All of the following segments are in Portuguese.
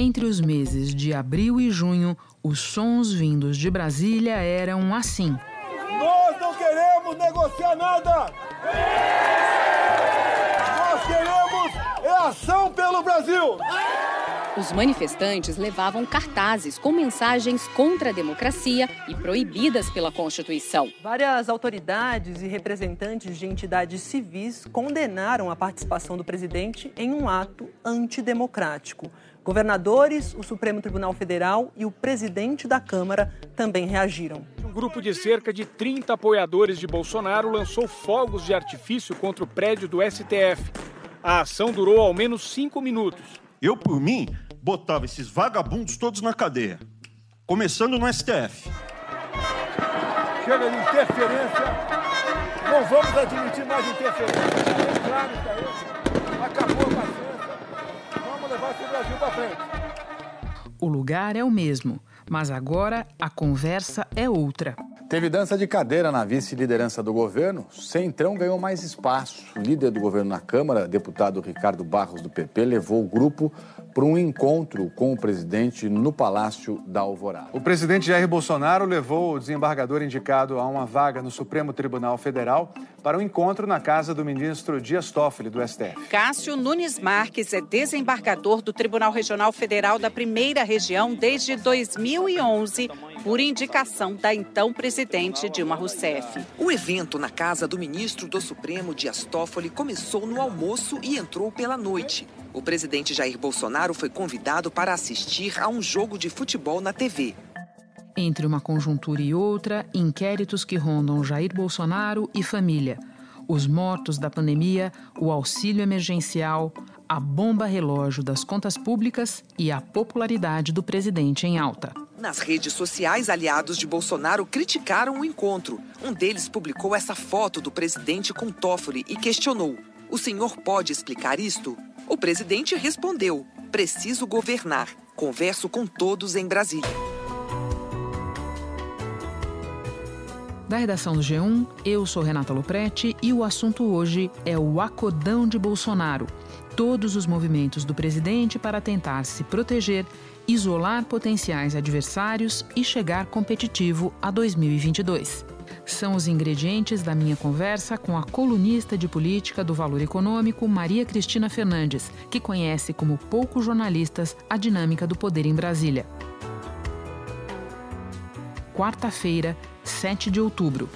Entre os meses de abril e junho, os sons vindos de Brasília eram assim. Nós não queremos negociar nada! Nós queremos é ação pelo Brasil! Os manifestantes levavam cartazes com mensagens contra a democracia e proibidas pela Constituição. Várias autoridades e representantes de entidades civis condenaram a participação do presidente em um ato antidemocrático. Governadores, o Supremo Tribunal Federal e o presidente da Câmara também reagiram. Um grupo de cerca de 30 apoiadores de Bolsonaro lançou fogos de artifício contra o prédio do STF. A ação durou ao menos cinco minutos. Eu, por mim, botava esses vagabundos todos na cadeia, começando no STF. Chega de interferência, não vamos admitir mais interferência. É claro isso aí. Acabou a paciência levar esse Brasil para frente. O lugar é o mesmo, mas agora a conversa é outra. Teve dança de cadeira na vice-liderança do governo. Centrão ganhou mais espaço. O líder do governo na Câmara, deputado Ricardo Barros do PP, levou o grupo para um encontro com o presidente no Palácio da Alvorada. O presidente Jair Bolsonaro levou o desembargador indicado a uma vaga no Supremo Tribunal Federal para um encontro na casa do ministro Dias Toffoli, do STF. Cássio Nunes Marques é desembargador do Tribunal Regional Federal da Primeira Região desde 2011, por indicação da então presidente Dilma Rousseff. O evento na casa do ministro do Supremo Dias Toffoli começou no almoço e entrou pela noite. O presidente Jair Bolsonaro foi convidado para assistir a um jogo de futebol na TV. Entre uma conjuntura e outra, inquéritos que rondam Jair Bolsonaro e família. Os mortos da pandemia, o auxílio emergencial, a bomba relógio das contas públicas e a popularidade do presidente em alta. Nas redes sociais, aliados de Bolsonaro criticaram o encontro. Um deles publicou essa foto do presidente com Toffoli e questionou: O senhor pode explicar isto? O presidente respondeu: Preciso governar. Converso com todos em Brasília. Da redação do G1, eu sou Renata Loprete e o assunto hoje é o acodão de Bolsonaro. Todos os movimentos do presidente para tentar se proteger, isolar potenciais adversários e chegar competitivo a 2022 são os ingredientes da minha conversa com a colunista de política do Valor Econômico, Maria Cristina Fernandes, que conhece como poucos jornalistas a dinâmica do poder em Brasília. Quarta-feira, 7 de outubro.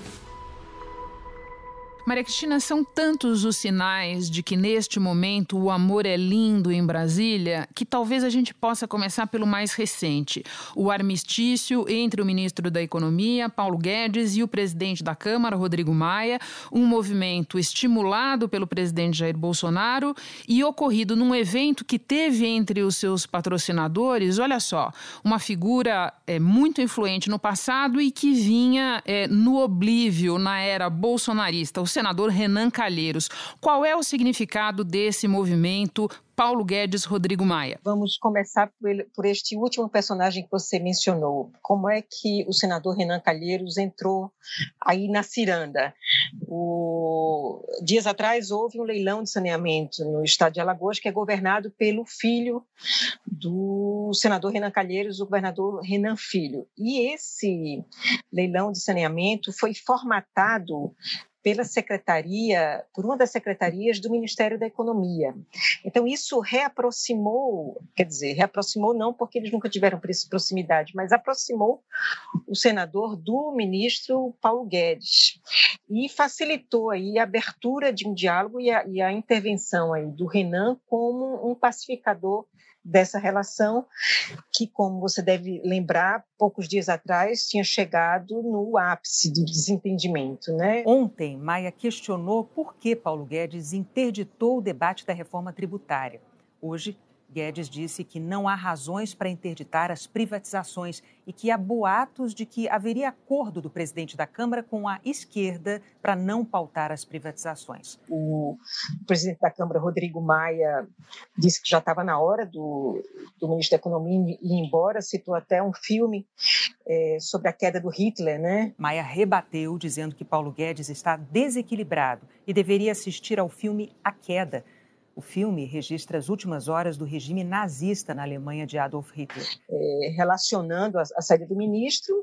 Maria Cristina, são tantos os sinais de que neste momento o amor é lindo em Brasília que talvez a gente possa começar pelo mais recente: o armistício entre o ministro da Economia, Paulo Guedes, e o presidente da Câmara, Rodrigo Maia, um movimento estimulado pelo presidente Jair Bolsonaro e ocorrido num evento que teve entre os seus patrocinadores, olha só, uma figura é, muito influente no passado e que vinha é, no oblívio na era bolsonarista senador Renan Calheiros. Qual é o significado desse movimento Paulo Guedes Rodrigo Maia. Vamos começar por, este último personagem que você mencionou. Como é que o senador Renan Calheiros entrou aí na ciranda? O... Dias atrás houve um leilão de saneamento no estado de Alagoas que é governado pelo filho do senador Renan Calheiros, o governador Renan Filho. E esse leilão de saneamento foi formatado pela secretaria, por uma das secretarias do Ministério da Economia. Então isso reaproximou, quer dizer, reaproximou não porque eles nunca tiveram proximidade, mas aproximou o senador do ministro Paulo Guedes e facilitou aí a abertura de um diálogo e a, e a intervenção aí do Renan como um pacificador dessa relação, que, como você deve lembrar, poucos dias atrás tinha chegado no ápice do desentendimento. Né? Ontem, Maia questionou por que Paulo Guedes interditou o debate da reforma tributária. Hoje, Guedes disse que não há razões para interditar as privatizações e que há boatos de que haveria acordo do presidente da Câmara com a esquerda para não pautar as privatizações. O presidente da Câmara, Rodrigo Maia, disse que já estava na hora do, do ministro da Economia ir embora, citou até um filme é, sobre a queda do Hitler, né? Maia rebateu, dizendo que Paulo Guedes está desequilibrado e deveria assistir ao filme A Queda O filme registra as últimas horas do regime nazista na Alemanha de Adolf Hitler. É, relacionando a, a, saída do ministro,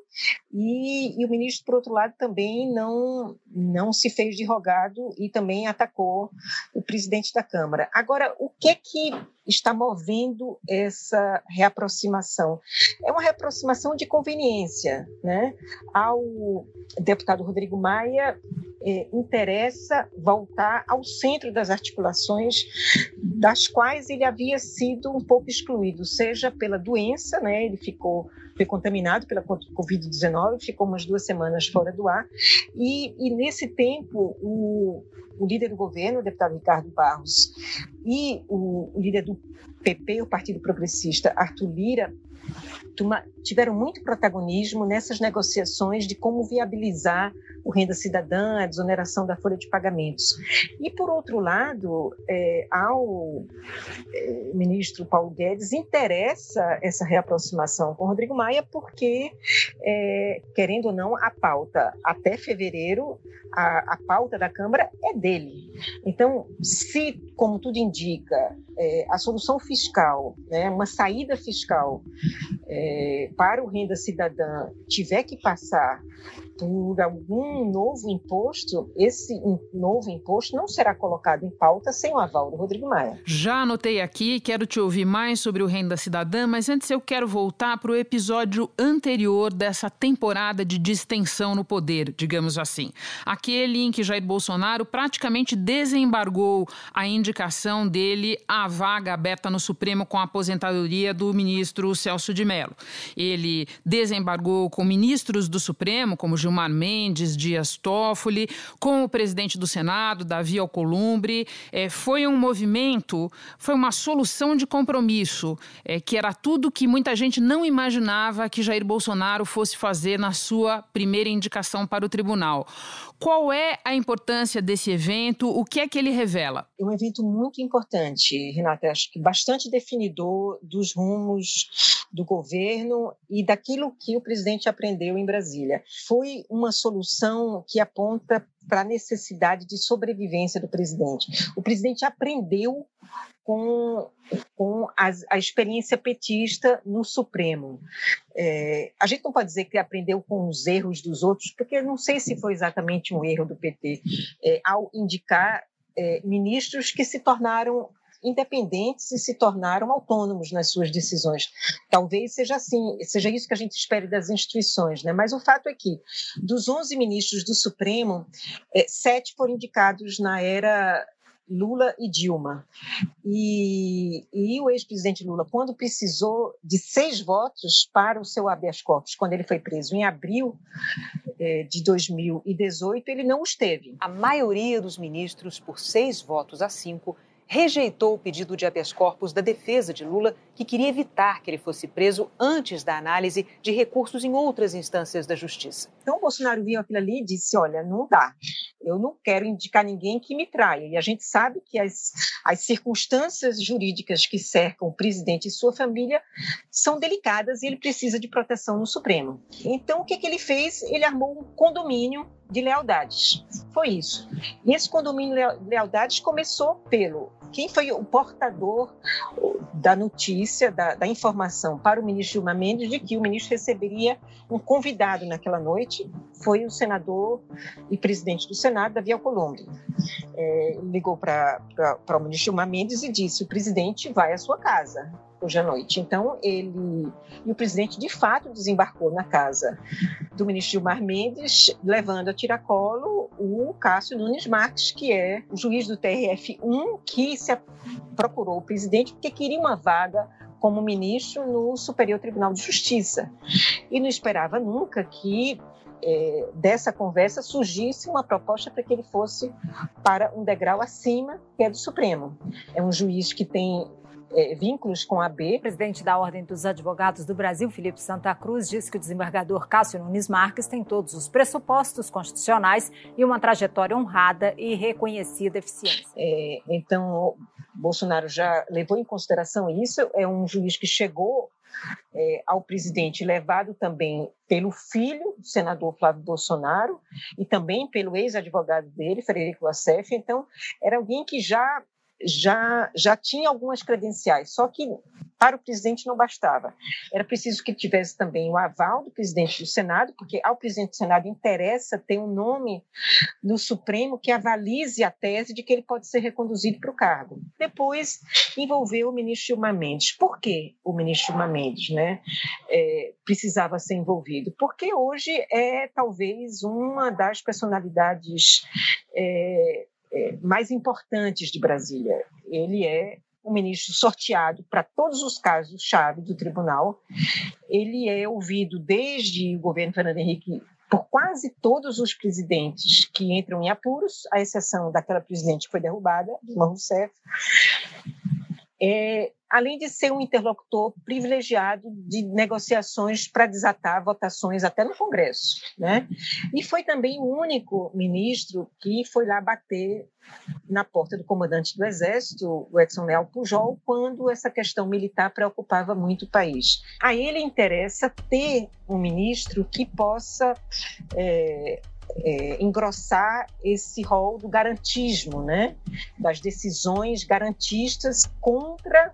e, e, o ministro, por outro lado, também não, não se fez de rogado e também atacou o presidente da Câmara. Agora, o que é que está movendo essa reaproximação? É uma reaproximação de conveniência. Né? Ao deputado Rodrigo Maia é, interessa voltar ao centro das articulações, das quais ele havia sido um pouco excluído, seja pela doença, né, ele ficou foi contaminado pela Covid-19, ficou umas duas semanas fora do ar, e, e nesse tempo o, o líder do governo, o deputado Ricardo Barros, e o, o líder do PP, o Partido Progressista, Arthur Lira, tiveram muito protagonismo nessas negociações de como viabilizar o renda cidadã, a desoneração da folha de pagamentos. E, por outro lado, é, ao é, ministro Paulo Guedes interessa essa reaproximação com Rodrigo Maia, porque, é, querendo ou não, a pauta até fevereiro, a, a, pauta da Câmara é dele. Então, se, como tudo indica, é, a solução fiscal, né, uma saída fiscal é, para o renda cidadã tiver que passar por algum novo imposto, esse novo imposto não será colocado em pauta sem o aval do Rodrigo Maia. Já anotei aqui, quero te ouvir mais sobre o Renda Cidadã, mas antes eu quero voltar para o episódio anterior dessa temporada de distensão no poder, digamos assim. Aquele em que Jair Bolsonaro praticamente desembargou a indicação dele à vaga aberta no Supremo com a aposentadoria do ministro Celso de Mello. Ele desembargou com ministros do Supremo, como Gilmar Mendes, Dias Toffoli, com o presidente do Senado, Davi Alcolumbre. É, foi um movimento, foi uma solução de compromisso, é, que era tudo que muita gente não imaginava que Jair Bolsonaro fosse fazer na sua primeira indicação para o tribunal. Qual é a importância desse evento? O que é que ele revela? É um evento muito importante, Renata, acho que bastante definidor dos rumos do governo e daquilo que o presidente aprendeu em Brasília. Foi uma solução que aponta para a necessidade de sobrevivência do presidente. O presidente aprendeu com, com a, a experiência petista no Supremo. É, a gente não pode dizer que aprendeu com os erros dos outros, porque eu não sei se foi exatamente um erro do PT, é, ao indicar é, ministros que se tornaram independentes e se tornaram autônomos nas suas decisões. Talvez seja assim, seja isso que a gente espere das instituições, né? Mas o fato é que dos 11 ministros do Supremo, é, sete foram indicados na era Lula e Dilma. E, e o ex-presidente Lula, quando precisou de seis votos para o seu habeas corpus, quando ele foi preso em abril é, de 2018, ele não os teve. A maioria dos ministros, por seis votos a cinco, rejeitou o pedido de habeas corpus da defesa de Lula, que queria evitar que ele fosse preso antes da análise de recursos em outras instâncias da justiça. Então, o Bolsonaro viu aquilo ali e disse: Olha, não dá. Eu não quero indicar ninguém que me traia. E a gente sabe que as, as circunstâncias jurídicas que cercam o presidente e sua família são delicadas e ele precisa de proteção no Supremo. Então, o que, que ele fez? Ele armou um condomínio de lealdades. Foi isso. E esse condomínio de lealdades começou pelo quem foi o portador da notícia, da, da, informação para o ministro Gilmar Mendes de que o ministro receberia um convidado naquela noite, foi o senador e presidente do Senado, Davi Alcolumbre. É, ligou para o ministro Gilmar Mendes e disse: o presidente vai à sua casa hoje à noite. Então, ele e o presidente de fato desembarcou na casa do ministro Gilmar Mendes, levando a tiracolo o Cássio Nunes Marques, que é o juiz do TRF1 que se procurou o presidente porque queria uma vaga como ministro no Superior Tribunal de Justiça. E não esperava nunca que é, dessa conversa surgisse uma proposta para que ele fosse para um degrau acima, que é do Supremo. É um juiz que tem é, vínculos com a B. O presidente da Ordem dos Advogados do Brasil, Felipe Santa Cruz, disse que o desembargador Cássio Nunes Marques tem todos os pressupostos constitucionais e uma trajetória honrada e reconhecida eficiência. É, então, Bolsonaro já levou em consideração isso. É um juiz que chegou é, ao presidente, levado também pelo filho do senador Flávio Bolsonaro e também pelo ex-advogado dele, Frederico Wassef. Então, era alguém que já já, já tinha algumas credenciais, só que para o presidente não bastava. Era preciso que tivesse também o aval do presidente do Senado, porque ao presidente do Senado interessa ter um nome no Supremo que avalize a tese de que ele pode ser reconduzido para o cargo. Depois envolveu o ministro Gilmar Mendes. Por que o ministro Gilmar Mendes né, é, precisava ser envolvido? Porque hoje é talvez uma das personalidades é, é, mais importantes de Brasília. Ele é um ministro sorteado para todos os casos-chave do tribunal. Ele é ouvido desde o governo Fernando Henrique por quase todos os presidentes que entram em apuros, à exceção daquela presidente que foi derrubada, Dilma Rousseff. É, além de ser um interlocutor privilegiado de negociações para desatar votações até no Congresso, né? E foi também o único ministro que foi lá bater na porta do comandante do Exército, o Edson Leal Pujol, quando essa questão militar preocupava muito o país. A ele interessa ter um ministro que possa é, é, engrossar esse rol do garantismo, né? das decisões garantistas contra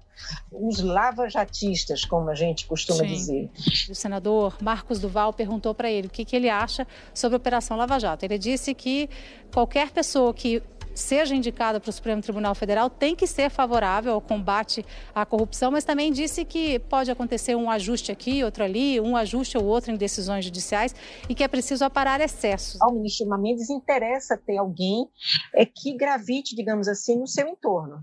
os lavajatistas, como a gente costuma Sim. dizer. O senador Marcos Duval perguntou para ele o que, que ele acha sobre a Operação Lava Jato. Ele disse que qualquer pessoa que seja indicada para o Supremo Tribunal Federal tem que ser favorável ao combate à corrupção, mas também disse que pode acontecer um ajuste aqui, outro ali, um ajuste ou outro em decisões judiciais e que é preciso aparar excessos. Ao ministro Mendes interessa ter alguém é, que gravite, digamos assim, no seu entorno.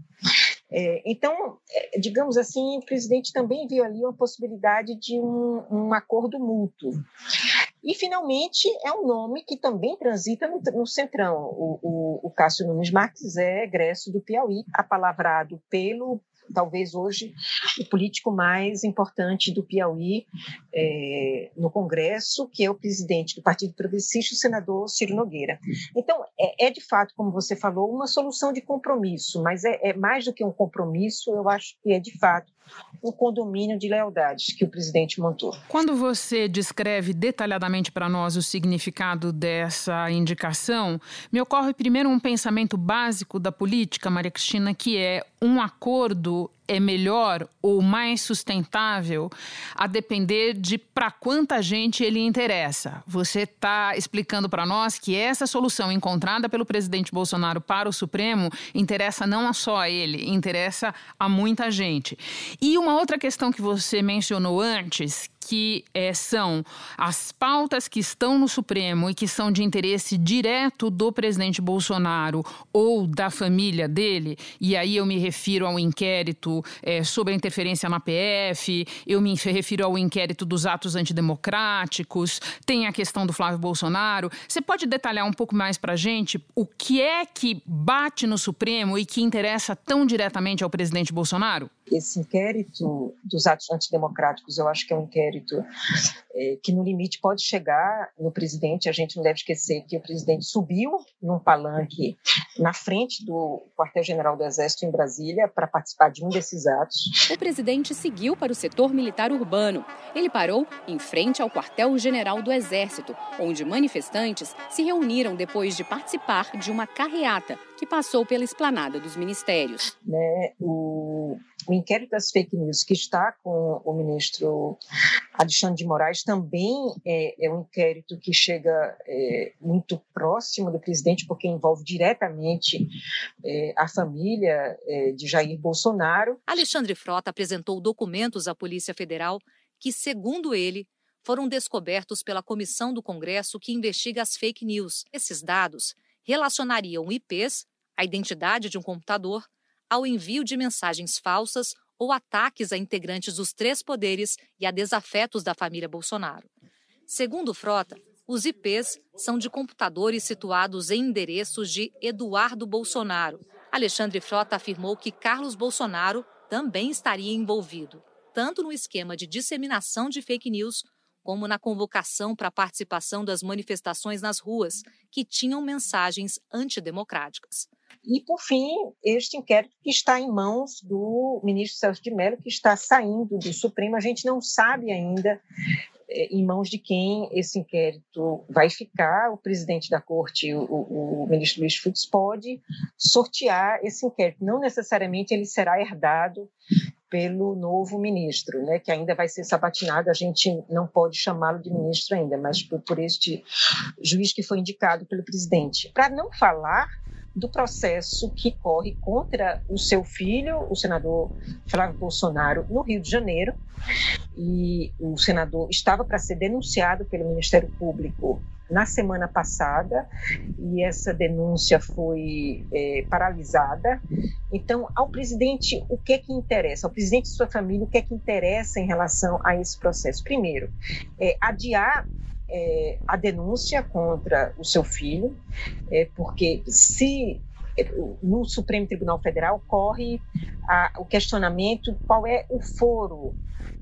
É, então, é, digamos assim, o presidente também viu ali uma possibilidade de um, um acordo mútuo. E, finalmente, é um nome que também transita no, no Centrão. O, o, o Cássio Nunes Marques é egresso do Piauí, apalavrado pelo talvez hoje o político mais importante do Piauí é, no Congresso, que é o presidente do Partido Progressista, o senador Ciro Nogueira. Então, é, é de fato, como você falou, uma solução de compromisso, mas é, é mais do que um compromisso, eu acho que é de fato um condomínio de lealdades que o presidente montou. Quando você descreve detalhadamente para nós o significado dessa indicação, me ocorre primeiro um pensamento básico da política, Maria Cristina, que é um acordo é melhor ou mais sustentável a depender de para quanta gente ele interessa. Você está explicando para nós que essa solução encontrada pelo presidente Bolsonaro para o Supremo interessa não só a ele, interessa a muita gente. E uma outra questão que você mencionou antes, que é, são as pautas que estão no Supremo e que são de interesse direto do presidente Bolsonaro ou da família dele, e aí eu me refiro ao inquérito é, sobre a interferência na PF, eu me refiro ao inquérito dos atos antidemocráticos, tem a questão do Flávio Bolsonaro. Você pode detalhar um pouco mais para a gente o que é que bate no Supremo e que interessa tão diretamente ao presidente Bolsonaro? Esse inquérito dos atos antidemocráticos, eu acho que é um inquérito é, que no limite pode chegar no presidente. A gente não deve esquecer que o presidente subiu num palanque na frente do quartel-general do Exército em Brasília para participar de um desses atos. O presidente seguiu para o setor militar urbano. Ele parou em frente ao quartel-general do Exército, onde manifestantes se reuniram depois de participar de uma carreata que passou pela esplanada dos ministérios. Né, o, o inquérito das fake news que está com o ministro Alexandre de Moraes também é, é um inquérito que chega é, muito próximo do presidente, porque envolve diretamente é, a família é, de Jair Bolsonaro. Alexandre Frota apresentou documentos à Polícia Federal que, segundo ele, foram descobertos pela comissão do Congresso que investiga as fake news. Esses dados relacionariam IPs a identidade de um computador, ao envio de mensagens falsas ou ataques a integrantes dos três poderes e a desafetos da família Bolsonaro. Segundo Frota, os IPs são de computadores situados em endereços de Eduardo Bolsonaro. Alexandre Frota afirmou que Carlos Bolsonaro também estaria envolvido, tanto no esquema de disseminação de fake news, como na convocação para a participação das manifestações nas ruas, que tinham mensagens antidemocráticas. E, por fim, este inquérito que está em mãos do ministro Celso de Mello, que está saindo do Supremo, a gente não sabe ainda é, em mãos de quem esse inquérito vai ficar. O presidente da corte, o, o, ministro Luiz Fux, pode sortear esse inquérito. Não necessariamente ele será herdado pelo novo ministro, né, que ainda vai ser sabatinado, a gente não pode chamá-lo de ministro ainda, mas por, por este juiz que foi indicado pelo presidente. Para não falar do processo que corre contra o seu filho, o senador Flávio Bolsonaro, no Rio de Janeiro. E o senador estava para ser denunciado pelo Ministério Público na semana passada e essa denúncia foi é, paralisada. Então, ao presidente, o que é que interessa? Ao presidente e sua família, o que é que interessa em relação a esse processo? Primeiro, é, adiar é, a denúncia contra o seu filho, é, porque se é, no Supremo Tribunal Federal corre a, o questionamento qual é o foro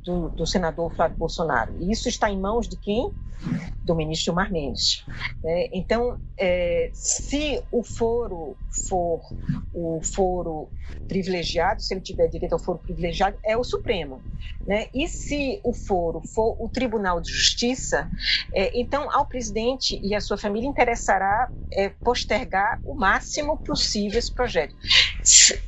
do, do, senador Flávio Bolsonaro. E isso está em mãos de quem? Do ministro Mar Mendes. É, então, é, se o foro for o foro privilegiado, se ele tiver direito ao foro privilegiado, é o Supremo. Né? E se o foro for o Tribunal de Justiça, é, então ao presidente e à sua família interessará é, postergar o máximo possível esse projeto.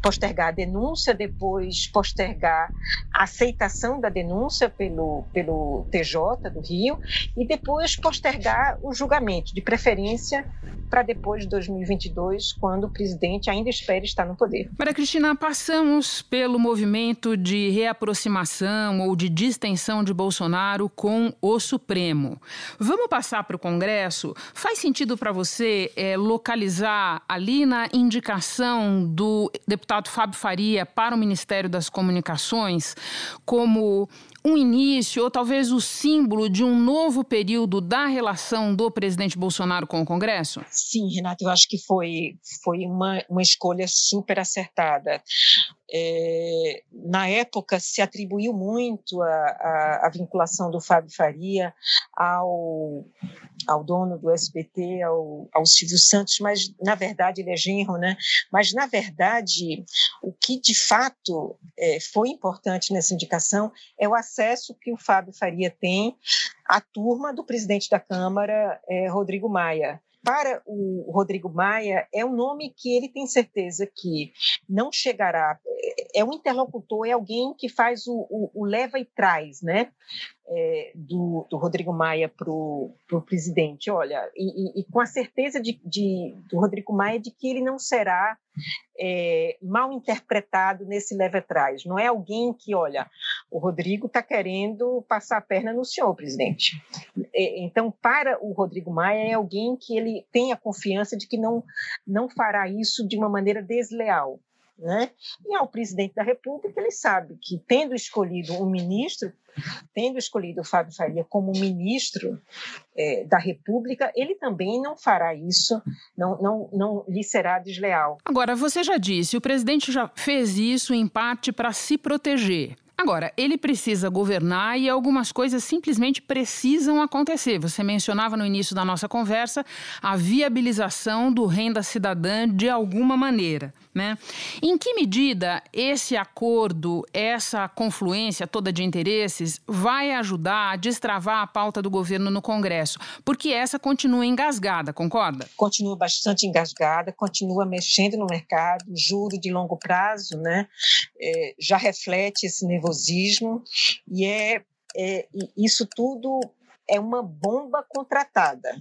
Postergar a denúncia, depois postergar a aceitação da denúncia pelo, pelo TJ do Rio e depois postergar o julgamento, de preferência para depois de 2022, quando o presidente ainda espera estar no poder. Maria Cristina, passamos pelo movimento de reaproximação ou de distensão de Bolsonaro com o Supremo. Vamos passar para o Congresso? Faz sentido para você é, localizar ali na indicação do deputado Fábio Faria para o Ministério das Comunicações como um início ou talvez o símbolo de um novo período da relação do presidente Bolsonaro com o Congresso? Sim, Renato, eu acho que foi, foi uma, uma escolha super acertada. É, na época se atribuiu muito a, a, a, vinculação do Fábio Faria ao, ao dono do SBT, ao, ao Silvio Santos, mas na verdade ele é genro, né? Mas na verdade o que de fato é, foi importante nessa indicação é o acesso que o Fábio Faria tem à turma do presidente da Câmara, é, Rodrigo Maia para o Rodrigo Maia, é um nome que ele tem certeza que não chegará. É, é um interlocutor, é alguém que faz o, o, o leva e traz, né? É, do, do, Rodrigo Maia para o presidente. Olha, e, e, e, com a certeza de, de, do Rodrigo Maia de que ele não será é, mal interpretado nesse leve atrás. Não é alguém que, olha, o Rodrigo está querendo passar a perna no senhor, presidente. É, então, para o Rodrigo Maia, é alguém que ele tem a confiança de que não, não fará isso de uma maneira desleal. Né? E ao presidente da República, ele sabe que, tendo escolhido um ministro, tendo escolhido o Fábio Faria como ministro é, da República, ele também não fará isso, não, não, não lhe será desleal. Agora, você já disse, o presidente já fez isso em parte para se proteger. Agora, ele precisa governar e algumas coisas simplesmente precisam acontecer. Você mencionava no início da nossa conversa a viabilização do renda cidadã de alguma maneira. Né? Em que medida esse acordo, essa confluência toda de interesses, vai ajudar a destravar a pauta do governo no Congresso? Porque essa continua engasgada, concorda? Continua bastante engasgada, continua mexendo no mercado, juro de longo prazo, né? É, já reflete esse nervosismo e é, é isso tudo é uma bomba contratada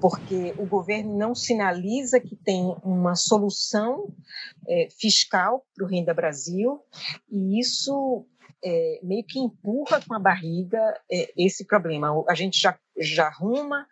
porque o governo não sinaliza que tem uma solução é, fiscal para o Renda Brasil, e isso é, meio que empurra com a barriga é, esse problema. A gente já, já arruma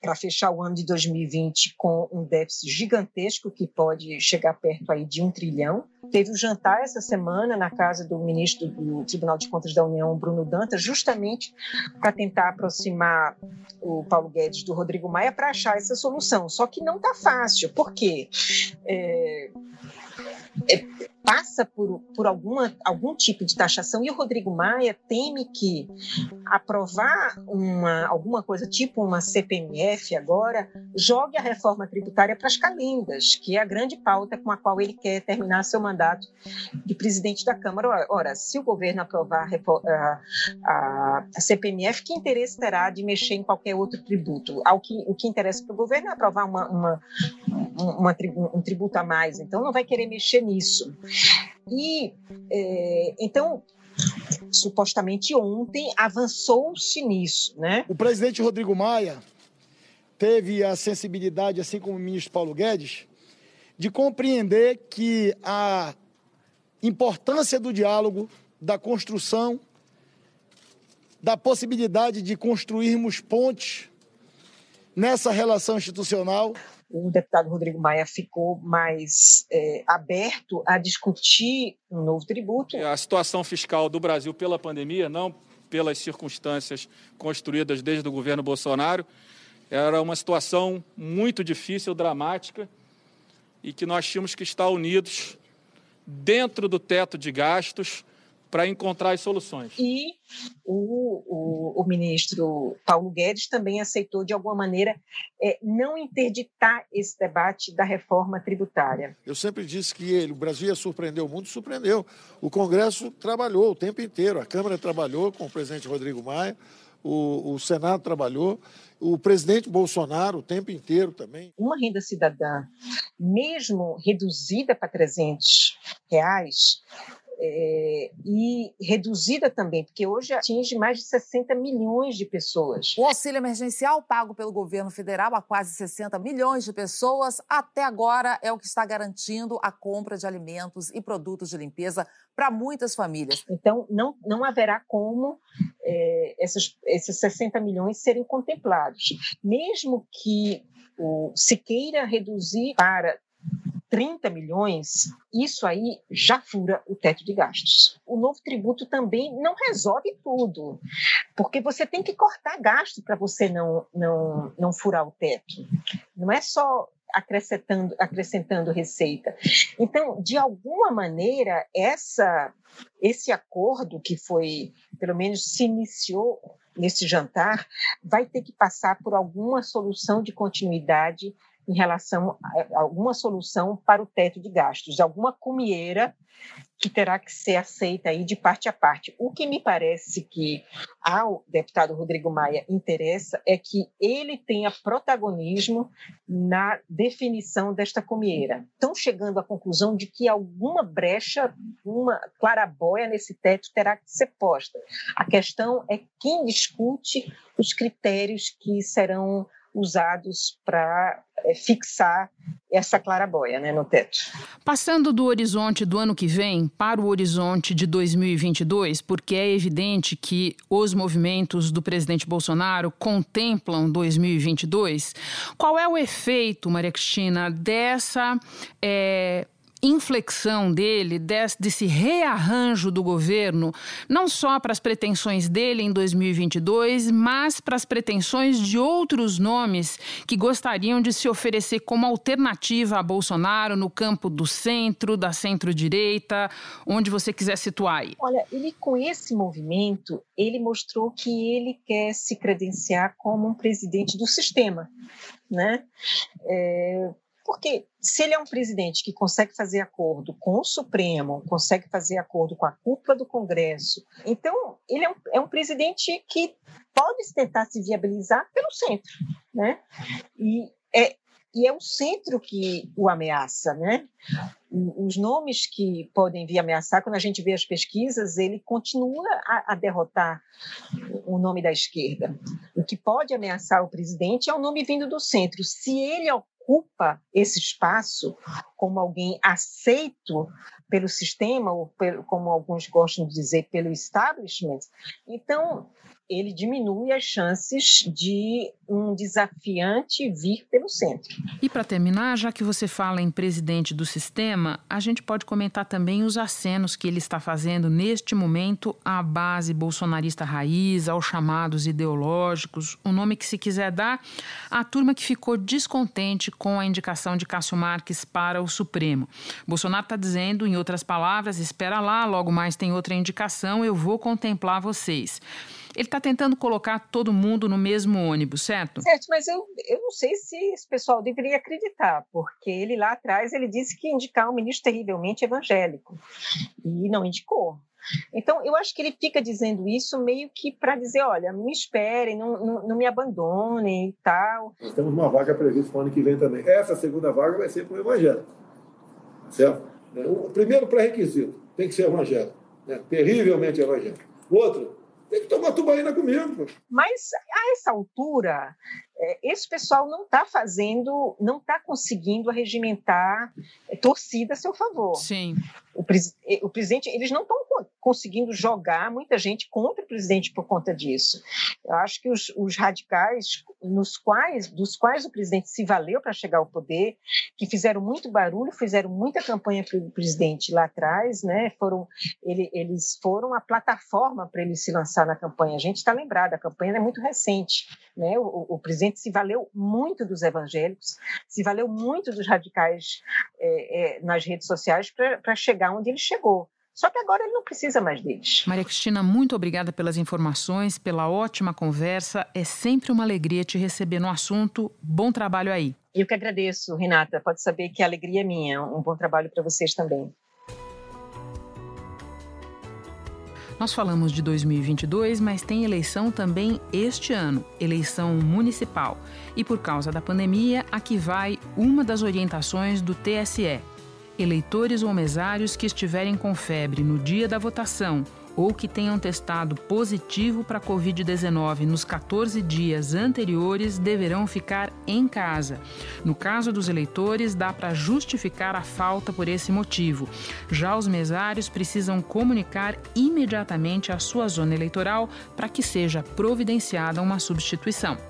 para fechar o ano de 2020 com um déficit gigantesco que pode chegar perto aí de um trilhão. Teve o um jantar essa semana na casa do ministro do Tribunal de Contas da União, Bruno Dantas, justamente para tentar aproximar o Paulo Guedes do Rodrigo Maia para achar essa solução. Só que não está fácil. Por quê? É, é, passa por, por alguma, algum tipo de taxação e o Rodrigo Maia teme que aprovar uma, alguma coisa tipo uma CPMF agora jogue a reforma tributária para as calendas, que é a grande pauta com a qual ele quer terminar seu mandato de presidente da Câmara. Ora, se o governo aprovar a, a, a CPMF, que interesse terá de mexer em qualquer outro tributo? Ao que, o que interessa para o governo é aprovar uma, uma, uma, um tributo a mais, então não vai querer mexer nisso. E é, então supostamente ontem avançou-se nisso, né? O presidente Rodrigo Maia teve a sensibilidade, assim como o ministro Paulo Guedes, de compreender que a importância do diálogo, da construção, da possibilidade de construirmos pontes nessa relação institucional o deputado Rodrigo Maia ficou mais é, aberto a discutir um novo tributo. A situação fiscal do Brasil pela pandemia, não pelas circunstâncias construídas desde o governo Bolsonaro, era uma situação muito difícil, dramática, e que nós tínhamos que estar unidos dentro do teto de gastos para encontrar as soluções. E o, o, o, ministro Paulo Guedes também aceitou, de alguma maneira, é, não interditar esse debate da reforma tributária. Eu sempre disse que ele, o Brasil ia surpreender o mundo, surpreendeu. O Congresso trabalhou o tempo inteiro, a Câmara trabalhou com o presidente Rodrigo Maia, o, o Senado trabalhou, o presidente Bolsonaro o tempo inteiro também. Uma renda cidadã, mesmo reduzida para 300 reais, é, e reduzida também, porque hoje atinge mais de 60 milhões de pessoas. O auxílio emergencial pago pelo governo federal a quase 60 milhões de pessoas, até agora é o que está garantindo a compra de alimentos e produtos de limpeza para muitas famílias. Então, não, não haverá como é, essas, esses 60 milhões serem contemplados. Mesmo que o, se queira reduzir para 30 milhões, isso aí já fura o teto de gastos. O novo tributo também não resolve tudo, porque você tem que cortar gasto para você não, não, não furar o teto. Não é só acrescentando, acrescentando receita. Então, de alguma maneira, essa, esse acordo que foi, pelo menos se iniciou nesse jantar, vai ter que passar por alguma solução de continuidade em relação a alguma solução para o teto de gastos, alguma cumieira que terá que ser aceita aí de parte a parte. O que me parece que ao deputado Rodrigo Maia interessa é que ele tenha protagonismo na definição desta cumieira. Estão chegando à conclusão de que alguma brecha, uma clarabóia nesse teto terá que ser posta. A questão é quem discute os critérios que serão usados para é, fixar essa clarabóia né, no teto. Passando do horizonte do ano que vem para o horizonte de 2022, porque é evidente que os movimentos do presidente Bolsonaro contemplam 2022, qual é o efeito, Maria Cristina, dessa. É, inflexão dele, desse rearranjo do governo, não só para as pretensões dele em 2022, mas para as pretensões de outros nomes que gostariam de se oferecer como alternativa a Bolsonaro no campo do centro, da centro-direita, onde você quiser situar aí. Olha, ele com esse movimento, ele mostrou que ele quer se credenciar como um presidente do sistema, né? É, porque se ele é um presidente que consegue fazer acordo com o Supremo, consegue fazer acordo com a cúpula do Congresso, então ele é um, é um presidente que pode tentar se viabilizar pelo centro, né? E é, e é o centro que o ameaça, né? Os nomes que podem vir ameaçar, quando a gente vê as pesquisas, ele continua a, a derrotar o nome da esquerda. O que pode ameaçar o presidente é o nome vindo do centro. Se ele ocupa esse espaço como alguém aceito pelo sistema, ou pelo, como alguns gostam de dizer, pelo establishment, então ele diminui as chances de um desafiante vir pelo centro. E para terminar, já que você fala em presidente do sistema, a gente pode comentar também os acenos que ele está fazendo neste momento à base bolsonarista raiz, aos chamados ideológicos, o nome que se quiser dar, a turma que ficou descontente com a indicação de Cássio Marques para o Supremo. Bolsonaro está dizendo, em outras palavras, espera lá, logo mais tem outra indicação, eu vou contemplar vocês. Ele está tentando colocar todo mundo no mesmo ônibus, certo? Certo, mas eu, eu não sei se esse pessoal deveria acreditar, porque ele lá atrás ele disse que ia indicar um ministro terrivelmente evangélico e não indicou. Então, eu acho que ele fica dizendo isso meio que para dizer: olha, me esperem, não, não, não, me abandonem e tal. Nós temos uma vaga prevista para o ano que vem também. Essa segunda vaga vai ser para o evangélico. Certo? O primeiro pré-requisito tem que ser evangélico. Né? Terrivelmente evangélico. O outro, tem que tomar tubaína comigo. Mas a essa altura, esse pessoal não está fazendo, não está conseguindo regimentar é, torcida a seu favor. Sim. O, o presidente, eles não estão conseguindo jogar muita gente contra o presidente por conta disso. Eu acho que os, os radicais, nos quais, dos quais o presidente se valeu para chegar ao poder, que fizeram muito barulho, fizeram muita campanha para o presidente lá atrás, né? Foram, ele, eles foram a plataforma para ele se lançar na campanha. A gente está lembrado, a campanha é muito recente, né? O, o, presidente se valeu muito dos evangélicos, se valeu muito dos radicais é, é, nas redes sociais para chegar onde ele chegou. Só que agora ele não precisa mais deles. Maria Cristina, muito obrigada pelas informações, pela ótima conversa. É sempre uma alegria te receber no assunto. Bom trabalho aí. Eu que agradeço, Renata. Pode saber que a alegria é minha. Um bom trabalho para vocês também. Nós falamos de 2022, mas tem eleição também este ano, eleição municipal. E por causa da pandemia, aqui vai uma das orientações do TSE eleitores ou mesários que estiverem com febre no dia da votação ou que tenham testado positivo para a Covid-19 nos 14 dias anteriores deverão ficar em casa. No caso dos eleitores, dá para justificar a falta por esse motivo. Já os mesários precisam comunicar imediatamente à sua zona eleitoral para que seja providenciada uma substituição.